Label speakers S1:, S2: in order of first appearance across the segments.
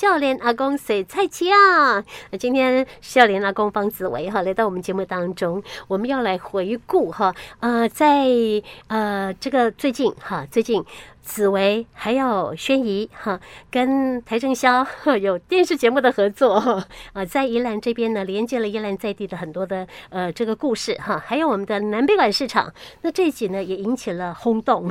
S1: 笑脸阿公水菜奇啊？今天笑脸阿公方子薇哈来到我们节目当中，我们要来回顾哈，啊，在呃这个最近哈最近。紫薇还有轩怡哈，跟邰正宵有电视节目的合作啊，在宜兰这边呢，连接了宜兰在地的很多的呃这个故事哈，还有我们的南北管市场，那这一集呢也引起了轰动，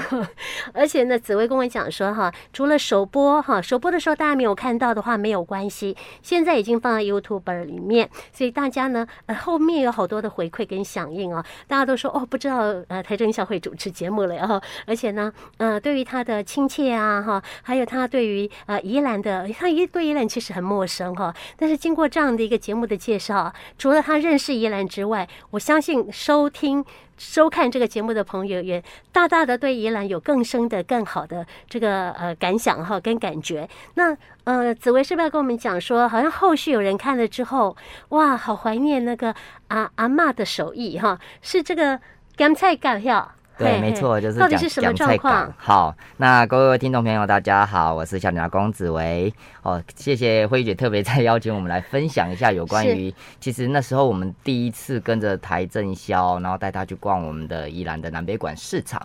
S1: 而且呢，紫薇跟我讲说哈，除了首播哈，首播的时候大家没有看到的话没有关系，现在已经放在 YouTube 里面，所以大家呢呃后面有好多的回馈跟响应啊，大家都说哦不知道呃邰正宵会主持节目了哈，而且呢呃对于他。的亲切啊，哈，还有他对于呃宜兰的，他一对宜兰其实很陌生哈，但是经过这样的一个节目的介绍，除了他认识宜兰之外，我相信收听收看这个节目的朋友也大大的对宜兰有更深的、更好的这个呃感想哈跟感觉。那呃，紫薇是不是要跟我们讲说，好像后续有人看了之后，哇，好怀念那个阿阿嬷的手艺哈，是这个干菜干票。
S2: 对，没错，就是讲讲菜馆。好，那各位听众朋友，大家好，我是笑脸阿公子维。哦，谢谢慧姐特别再邀请我们来分享一下有关于，其实那时候我们第一次跟着台正宵，然后带他去逛我们的宜兰的南北馆市场。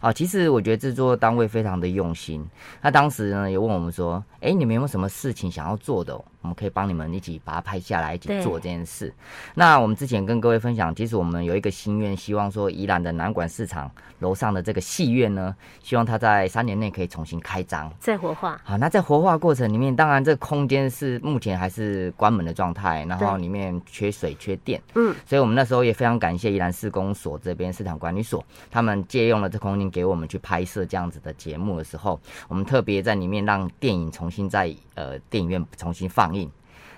S2: 啊，其实我觉得制作单位非常的用心。他当时呢也问我们说，哎，你们有没有什么事情想要做的？我们可以帮你们一起把它拍下来，一起做这件事。那我们之前跟各位分享，其实我们有一个心愿，希望说宜兰的南管市场楼上的这个戏院呢，希望它在三年内可以重新开张，
S1: 再活化。
S2: 好，那在活化过程里面，当然这空间是目前还是关门的状态，然后里面缺水缺电。嗯，所以我们那时候也非常感谢宜兰市公所这边市场管理所，他们借用了这空间给我们去拍摄这样子的节目的时候，我们特别在里面让电影重新在呃电影院重新放。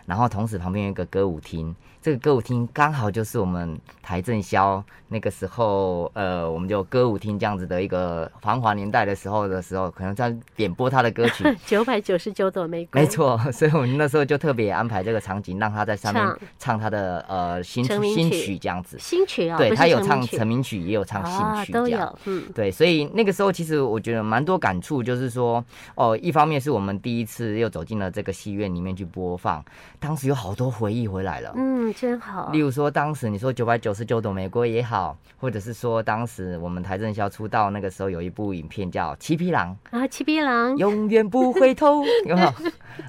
S2: 然后同时旁边有一个歌舞厅。这个歌舞厅刚好就是我们台正宵那个时候，呃，我们就歌舞厅这样子的一个繁华年代的时候的时候，可能在点播他的歌曲。
S1: 九百九十九朵玫瑰。
S2: 没错，所以我们那时候就特别安排这个场景，让他在上面唱他的呃新新曲这样子。
S1: 新曲啊、哦，
S2: 对他有唱成名曲，也有唱新曲，都有。嗯，对，所以那个时候其实我觉得蛮多感触，就是说哦，一方面是我们第一次又走进了这个戏院里面去播放，当时有好多回忆回来了。
S1: 嗯。真好。
S2: 例如说，当时你说九百九十九朵玫瑰也好，或者是说，当时我们邰正宵出道那个时候，有一部影片叫《七匹狼》
S1: 啊，《七匹狼》
S2: 永远不回头，有没有？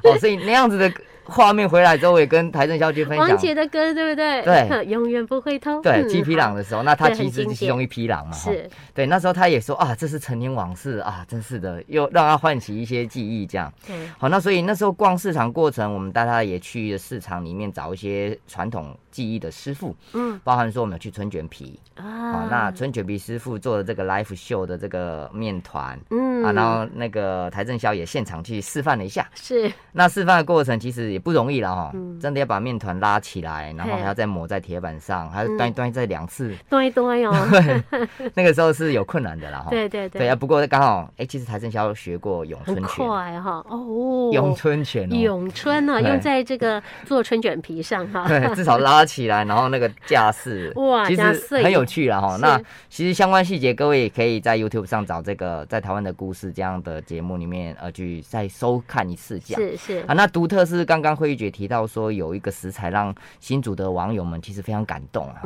S2: 哦，所以那样子的。画面回来之后，我也跟台正宵去分享
S1: 王杰的歌，对不对？
S2: 对，
S1: 永远不会痛。
S2: 对，七匹狼的时候，那他其实是其中一匹狼嘛。
S1: 是。
S2: 对，那时候他也说啊，这是陈年往事啊，真是的，又让他唤起一些记忆，这样。对。好，那所以那时候逛市场过程，我们带他也去市场里面找一些传统技艺的师傅，嗯，包含说我们有去春卷皮啊，好，那春卷皮师傅做的这个 life show 的这个面团，嗯，啊，然后那个台正宵也现场去示范了一下，
S1: 是。那
S2: 示范的过程其实也不容易了哈。真的要把面团拉起来，然后还要再抹在铁板上，还要端一端再两次，
S1: 端一端哦。
S2: 那个时候是有困难的啦哈。
S1: 对对对。
S2: 对啊，不过刚好，哎，其实台正宵学过咏春拳。
S1: 快哈哦。
S2: 咏春拳。
S1: 咏春呢，用在这个做春卷皮上哈。
S2: 对，至少拉起来，然后那个架势，哇，其实很有趣了哈。那其实相关细节，各位也可以在 YouTube 上找这个在台湾的故事这样的节目里面呃去再收看一次这样。是是。啊，那独特是刚刚慧玉姐提到。说有一个食材让新竹的网友们其实非常感动哈，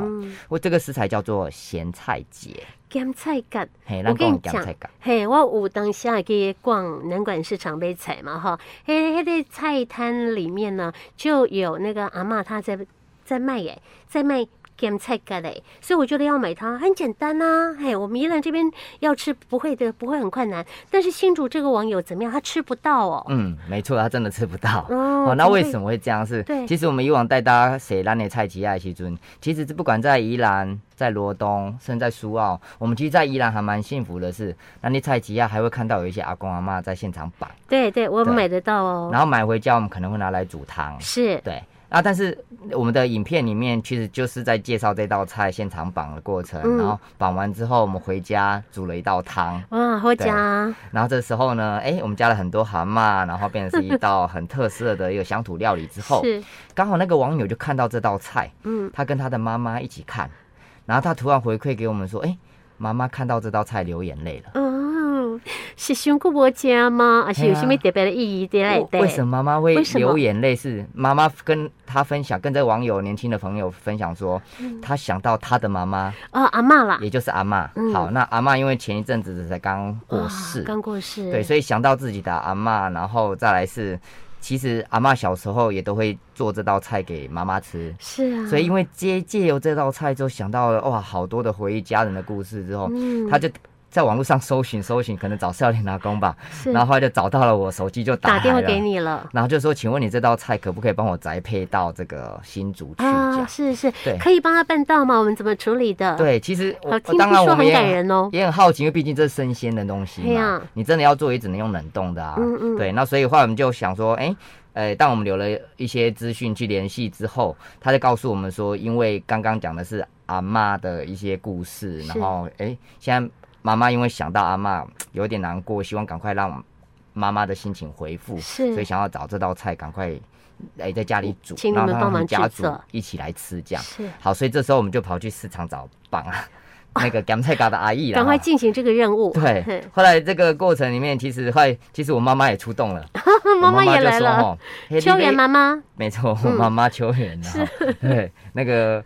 S2: 我、嗯、这个食材叫做咸菜节，
S1: 咸菜干。我跟你讲，嘿，我有当下去逛南管市场买菜嘛哈，嘿，那个菜摊里面呢就有那个阿妈她在在卖耶，在卖。咸菜角嘞，所以我觉得要买它很简单呐、啊。嘿，我们宜兰这边要吃不会的，不会很困难。但是新竹这个网友怎么样？他吃不到哦。
S2: 嗯，没错，他真的吃不到。哦，哦，那为什么会这样？是，对，其实我们以往带大家写兰的菜奇爱西尊，其实不管在宜兰、在罗东，甚至在苏澳，我们其实，在宜兰还蛮幸福的是，兰的菜奇亚，还会看到有一些阿公阿妈在现场摆。
S1: 对对，我们买得到哦。
S2: 然后买回家，我们可能会拿来煮汤。
S1: 是，
S2: 对。啊！但是我们的影片里面其实就是在介绍这道菜现场绑的过程，嗯、然后绑完之后，我们回家煮了一道汤。
S1: 哇，好家！
S2: 然后这时候呢，哎，我们加了很多蛤蟆，然后变成是一道很特色的一个乡土料理之后，是刚好那个网友就看到这道菜，嗯，他跟他的妈妈一起看，然后他突然回馈给我们说，哎，妈妈看到这道菜流眼泪了。嗯
S1: 是胸骨不佳吗？还是有什么特别的意义的来的？
S2: 为什么妈妈会流眼泪？是妈妈跟她分享，跟这网友年轻的朋友分享说，她想到她的妈妈
S1: 哦，阿妈啦，
S2: 也就是阿嬷。好，那阿妈因为前一阵子才刚过世，
S1: 刚过世，
S2: 对，所以想到自己的阿妈，然后再来是。其实阿妈小时候也都会做这道菜给妈妈吃，
S1: 是啊。
S2: 所以因为借借由这道菜，就想到了哇，好多的回忆家人的故事之后，嗯，他就。在网络上搜寻搜寻，可能找少年拿工吧，然后后来就找到了我，手机就打，
S1: 打电话给你了，
S2: 然后就说，请问你这道菜可不可以帮我宅配到这个新竹去？
S1: 啊，是是，对，可以帮他办到吗？我们怎么处理的？
S2: 对，其实我
S1: 听说很感人哦，
S2: 也很好奇，因为毕竟这是生鲜的东西嘛，你真的要做也只能用冷冻的啊。嗯嗯，对，那所以后来我们就想说，哎，呃，当我们留了一些资讯去联系之后，他就告诉我们说，因为刚刚讲的是阿妈的一些故事，然后哎，现在。妈妈因为想到阿嬷有点难过，希望赶快让妈妈的心情恢复，是，所以想要找这道菜赶快哎在家里煮，
S1: 请你们帮忙
S2: 家族一起来吃，这样。是。好。所以这时候我们就跑去市场找帮啊 那个咸菜嘎的阿姨了，
S1: 赶快进行这个任务。
S2: 对，后来这个过程里面，其实后其实我妈妈也出动了，
S1: 妈妈也来了，秋元妈妈，
S2: 没错，我妈妈秋元啊，对那个。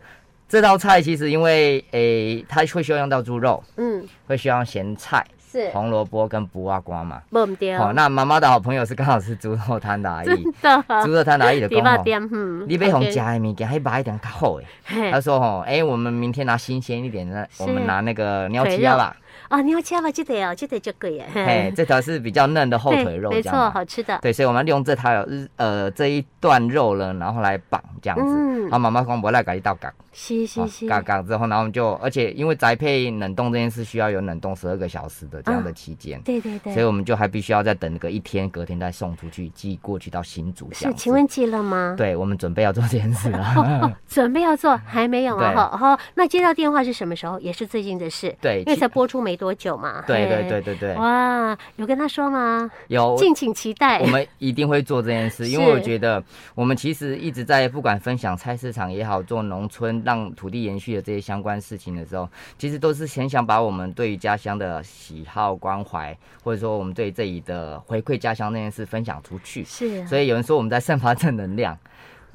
S2: 这道菜其实因为诶，它会需要用到猪肉，嗯，会需要咸菜，是红萝卜跟卜瓜瓜嘛。好，那妈妈的好朋友是刚好是猪肉摊的阿姨，猪肉摊的阿姨的讲吼，你被红加的物件，还买一点较好诶。他说吼，哎，我们明天拿新鲜一点的，我们拿那个鸟鸡鸭吧。
S1: 啊，鸟鸡鸭记得哦，记得就可以。
S2: 哎，这条是比较嫩的后腿肉，
S1: 没错，好吃的。
S2: 对，所以我们利用这条呃这一段肉呢，然后来绑这样子。嗯，好，妈妈讲不来，给你倒岗。
S1: 是是是，
S2: 嘎嘎之后，然后我们就，而且因为宅配冷冻这件事需要有冷冻十二个小时的这样的期间，
S1: 对对对，
S2: 所以我们就还必须要再等个一天，隔天再送出去，寄过去到新竹。
S1: 是，请问寄了吗？
S2: 对，我们准备要做这件事了。
S1: 准备要做，还没有啊？好，好，那接到电话是什么时候？也是最近的事。对，因为才播出没多久嘛。
S2: 对对对对对。
S1: 哇，有跟他说吗？
S2: 有，
S1: 敬请期待。
S2: 我们一定会做这件事，因为我觉得我们其实一直在不管分享菜市场也好，做农村让土地延续。的这些相关事情的时候，其实都是很想把我们对于家乡的喜好关怀，或者说我们对这里的回馈家乡那件事分享出去。是啊，所以有人说我们在散发正能量。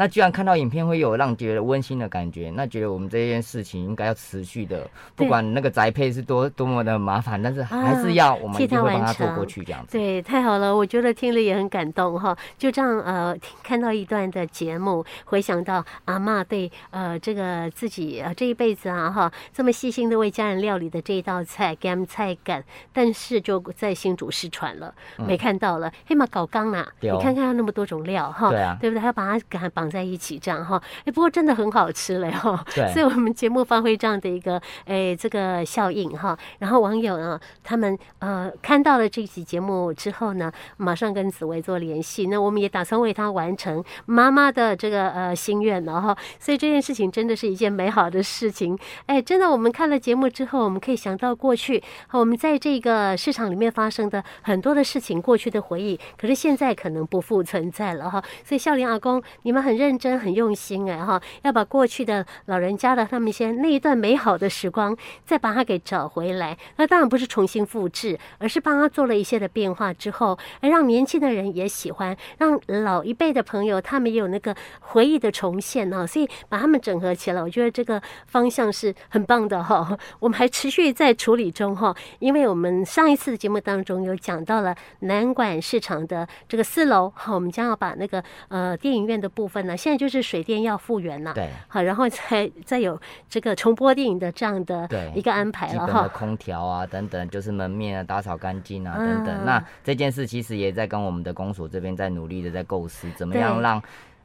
S2: 那居然看到影片会有让觉得温馨的感觉，那觉得我们这件事情应该要持续的，不管那个宅配是多多么的麻烦，但是还是要我们一定会帮他做过去这样子。
S1: 对，太好了，我觉得听了也很感动哈。就这样呃，看到一段的节目，回想到阿妈对呃这个自己呃这一辈子啊哈这么细心的为家人料理的这一道菜咸菜干，但是就在新竹失传了，没看到了。黑马搞刚呐，你看看那么多种料哈，对啊，对不对？还要把它给绑在一起这样哈，哎，不过真的很好吃嘞哈，对，所以我们节目发挥这样的一个哎这个效应哈，然后网友呢他们呃看到了这期节目之后呢，马上跟紫薇做联系，那我们也打算为他完成妈妈的这个呃心愿了哈，所以这件事情真的是一件美好的事情，哎，真的我们看了节目之后，我们可以想到过去我们在这个市场里面发生的很多的事情，过去的回忆，可是现在可能不复存在了哈，所以笑脸阿公你们很很认真。很用心哎哈，要把过去的老人家的他们一些那一段美好的时光，再把它给找回来。那当然不是重新复制，而是帮他做了一些的变化之后，而让年轻的人也喜欢，让老一辈的朋友他们也有那个回忆的重现啊。所以把他们整合起来，我觉得这个方向是很棒的哈。我们还持续在处理中哈，因为我们上一次的节目当中有讲到了南管市场的这个四楼哈，我们将要把那个呃电影院的部分呢，现在。就是水电要复原了，对，好，然后再再有这个重播电影的这样的一个安排了哈。
S2: 空调啊等等，就是门面啊打扫干净啊等等。那这件事其实也在跟我们的公所这边在努力的在构思，怎么样让。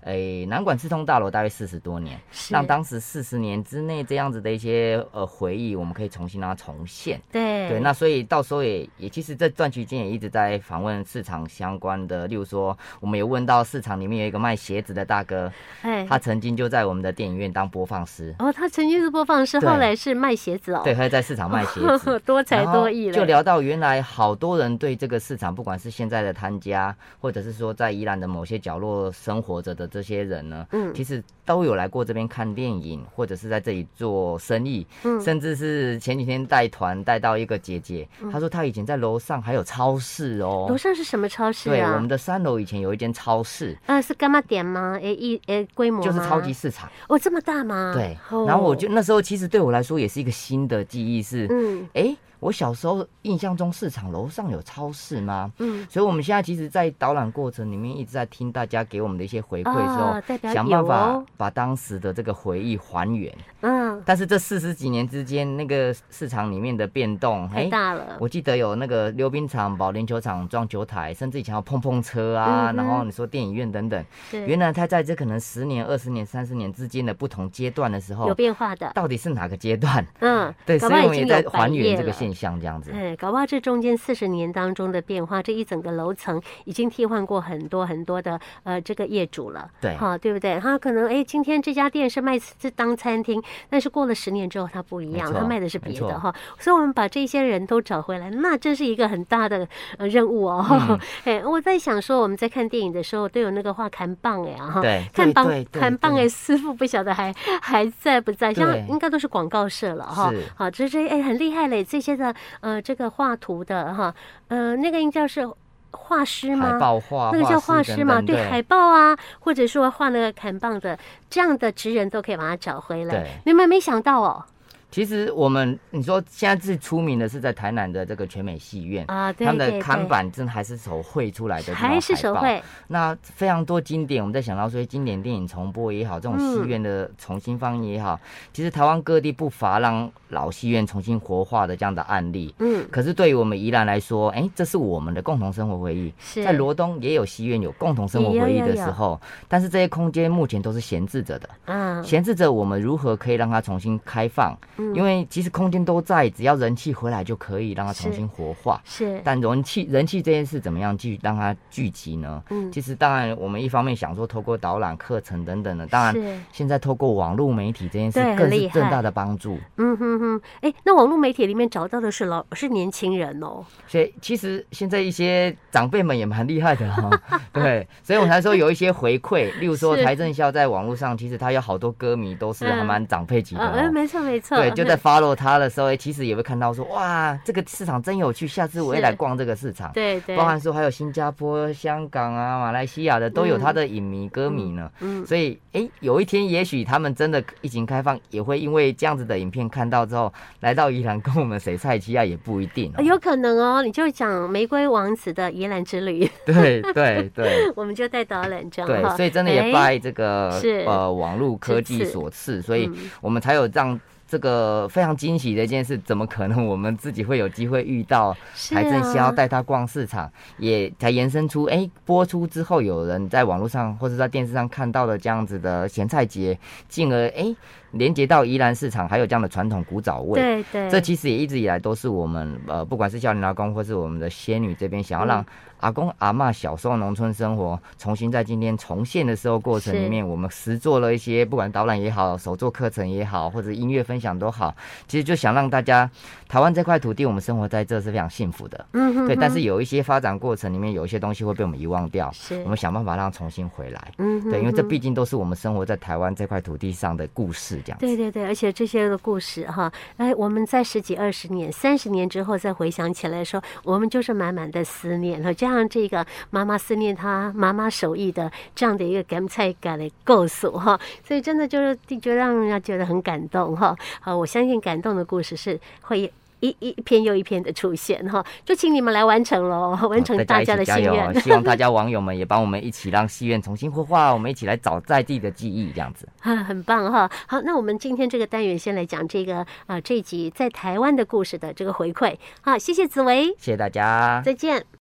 S2: 诶，南管四通大楼大约四十多年，让当时四十年之内这样子的一些呃回忆，我们可以重新让它重现。对对，那所以到时候也也其实这段期间也一直在访问市场相关的，例如说我们有问到市场里面有一个卖鞋子的大哥，哎，他曾经就在我们的电影院当播放师。
S1: 哦，他曾经是播放师，后来是卖鞋子哦。
S2: 对，他在市场卖鞋子，
S1: 多才多艺了。
S2: 就聊到原来好多人对这个市场，不管是现在的摊家，或者是说在宜兰的某些角落生活着的。这些人呢，
S1: 嗯，
S2: 其实都有来过这边看电影，或者是在这里做生意，
S1: 嗯，
S2: 甚至是前几天带团带到一个姐姐，她说她以前在楼上还有超市哦，
S1: 楼上是什么超市啊？
S2: 对，我们的三楼以前有一间超市，
S1: 呃，是干嘛店吗？诶，一诶，规模
S2: 就是超级市场
S1: 哦，这么大吗？
S2: 对，然后我就那时候其实对我来说也是一个新的记忆，是，
S1: 嗯，
S2: 哎。我小时候印象中，市场楼上有超市吗？
S1: 嗯，
S2: 所以我们现在其实，在导览过程里面一直在听大家给我们的一些回馈的时候，
S1: 哦、
S2: 想办法把当时的这个回忆还原。
S1: 嗯，
S2: 但是这四十几年之间，那个市场里面的变动
S1: 太大了。
S2: 我记得有那个溜冰场、保龄球场、撞球台，甚至以前有碰碰车啊，嗯、然后你说电影院等等。原来它在这可能十年、二十年、三十年之间的不同阶段的时候，
S1: 有变化的。
S2: 到底是哪个阶段？
S1: 嗯，
S2: 对，所以我们也在还原这个现象，这样子。
S1: 哎，搞不好这中间四十年当中的变化，这一整个楼层已经替换过很多很多的呃这个业主了。
S2: 对，
S1: 哈，对不对？他可能哎，今天这家店是卖是当餐厅，但是过了十年之后，它不一样，它卖的是别的哈。所以，我们把这些人都找回来，那真是一个很大的呃任务哦。哎、嗯，我在想说，我们在看电影的时候都有那个画看棒哎哈，
S2: 对，
S1: 看棒看棒哎，师傅不晓得还还在不在？像应该都是广告社了哈。好，这这哎很厉害嘞，这些的呃这个画图的哈，呃那个应该是画师吗？
S2: 海报画，
S1: 那个叫画师吗？对，海报啊，或者说画那个砍棒的这样的职人都可以把它找回来。你们没想到哦。
S2: 其实我们你说现在最出名的是在台南的这个全美戏院啊，他们的看板真的还是手绘出来的，
S1: 还是手绘。
S2: 那非常多经典，我们在想到说经典电影重播也好，这种戏院的重新放映也好，其实台湾各地不乏让老戏院重新活化的这样的案例。嗯，可是对于我们宜兰来说，哎，这是我们的共同生活回忆。在罗东也有戏院有共同生活回忆的时候，但是这些空间目前都是闲置着的。嗯，闲置着，我们如何可以让它重新开放？因为其实空间都在，只要人气回来就可以让它重新活化。是，但人气人气这件事怎么样去让它聚集呢？嗯，其实当然我们一方面想说透过导览课程等等的，当然现在透过网络媒体这件事更是更大的帮助。
S1: 嗯哼哼，哎，那网络媒体里面找到的是老是年轻人哦。
S2: 所以其实现在一些长辈们也蛮厉害的哈、哦。对，所以我才说有一些回馈，例如说财政校在网络上，其实他有好多歌迷都是还蛮长辈级的、哦。
S1: 嗯，没错没错。
S2: 对，就在 follow 他的时候，哎其实也会看到说，哇，这个市场真有趣，下次我也来逛这个市场。对对。包含说还有新加坡、香港啊、马来西亚的都有他的影迷歌迷呢。嗯。所以，哎，有一天也许他们真的疫情开放，也会因为这样子的影片看到之后，来到宜兰跟我们谁菜奇啊，也不一定、哦。
S1: 有可能哦，你就讲玫瑰王子的宜兰之旅。
S2: 对对对。
S1: 我们就带导览这样。
S2: 对，所以真的也拜这个呃网络科技所赐，所以我们才有让。这个非常惊喜的一件事，怎么可能我们自己会有机会遇到还正需要带他逛市场，啊、也才延伸出哎播出之后有人在网络上或者在电视上看到了这样子的咸菜节，进而哎连接到宜兰市场还有这样的传统古早味。对对，这其实也一直以来都是我们呃不管是少年阿公或是我们的仙女这边想要让阿公阿嬷小时候农村生活重新在今天重现的时候过程里面，我们实做了一些不管导览也好，手作课程也好，或者音乐分享都好，其实就想让大家台湾这块土地，我们生活在这是非常幸福的。嗯哼，对。但是有一些发展过程里面，有一些东西会被我们遗忘掉，是我们想办法让它重新回来。嗯哼，对，因为这毕竟都是我们生活在台湾这块土地上的故事，
S1: 对对对，而且这些的故事哈，哎，我们在十几、二十年、三十年之后再回想起来说，我们就是满满的思念和这样这个。妈妈思念她妈妈手艺的这样的一个感菜感的构想哈，所以真的就是觉得让人家觉得很感动哈。好，我相信感动的故事是会一一篇又一篇的出现哈。就请你们来完成喽，完成大家的心愿。
S2: 希望大家网友们也帮我们一起让戏院重新活化，我们一起来找在地的记忆，这样子
S1: 啊，很棒哈。好，那我们今天这个单元先来讲这个啊这一集在台湾的故事的这个回馈。好，谢谢紫薇，
S2: 谢谢大家，
S1: 再见。